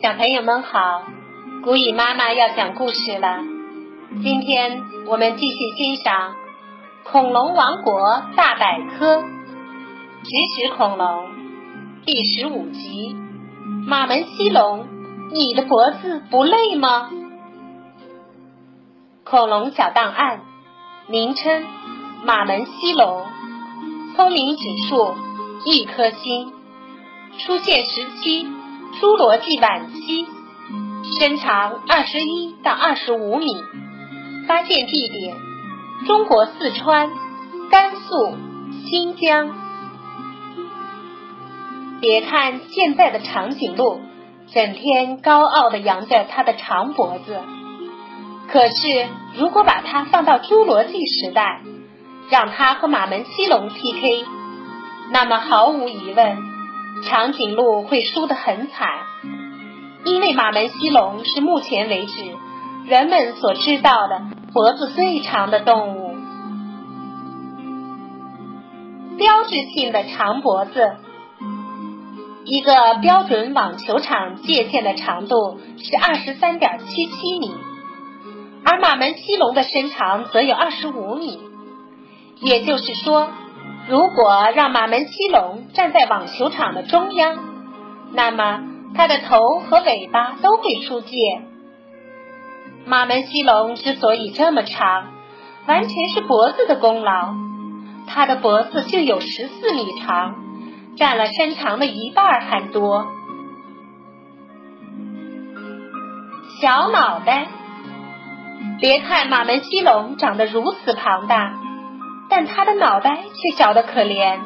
小朋友们好，古语妈妈要讲故事了。今天我们继续欣赏《恐龙王国大百科》植食恐龙第十五集：马门溪龙，你的脖子不累吗？恐龙小档案名称：马门溪龙，聪明指数一颗星，出现时期。侏罗纪晚期，身长二十一到二十五米，发现地点中国四川、甘肃、新疆。别看现在的长颈鹿整天高傲的扬着它的长脖子，可是如果把它放到侏罗纪时代，让它和马门溪龙 PK，那么毫无疑问。长颈鹿会输得很惨，因为马门溪龙是目前为止人们所知道的脖子最长的动物。标志性的长脖子，一个标准网球场界限的长度是二十三点七七米，而马门溪龙的身长则有二十五米，也就是说。如果让马门溪龙站在网球场的中央，那么它的头和尾巴都会出界。马门溪龙之所以这么长，完全是脖子的功劳。它的脖子就有十四米长，占了身长的一半还多。小脑袋，别看马门溪龙长得如此庞大。但他的脑袋却小得可怜，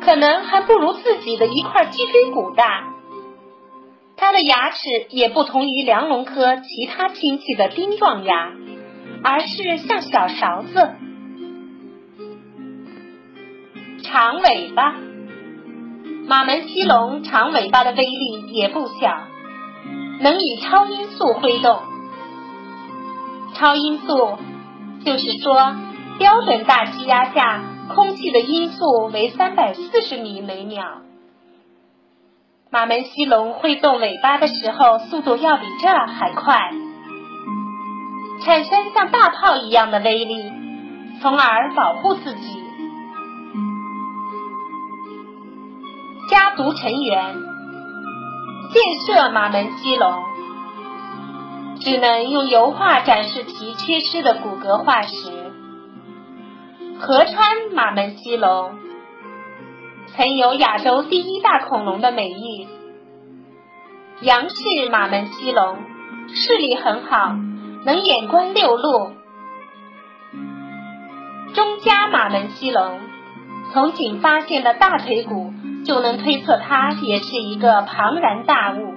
可能还不如自己的一块脊椎骨大。他的牙齿也不同于梁龙科其他亲戚的钉状牙，而是像小勺子。长尾巴，马门溪龙长尾巴的威力也不小，能以超音速挥动。超音速就是说。标准大气压下，空气的音速为三百四十米每秒。马门溪龙挥动尾巴的时候，速度要比这还快，产生像大炮一样的威力，从而保护自己。家族成员建设马门溪龙，只能用油画展示其缺失的骨骼化石。河川马门溪龙曾有亚洲第一大恐龙的美誉。杨氏马门溪龙视力很好，能眼观六路。中加马门溪龙从仅发现的大腿骨就能推测，它也是一个庞然大物。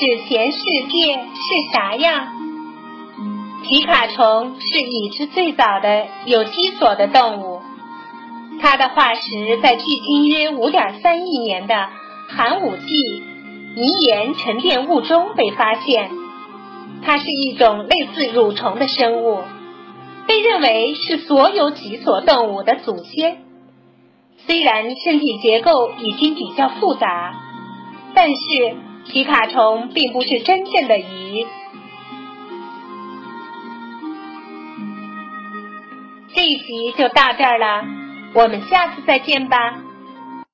史前世界是啥样？皮卡虫是已知最早的有机索的动物，它的化石在距今约五点三亿年的寒武纪泥岩沉淀物中被发现。它是一种类似蠕虫的生物，被认为是所有脊索动物的祖先。虽然身体结构已经比较复杂，但是。皮卡虫并不是真正的鱼。这一集就到这儿了，我们下次再见吧。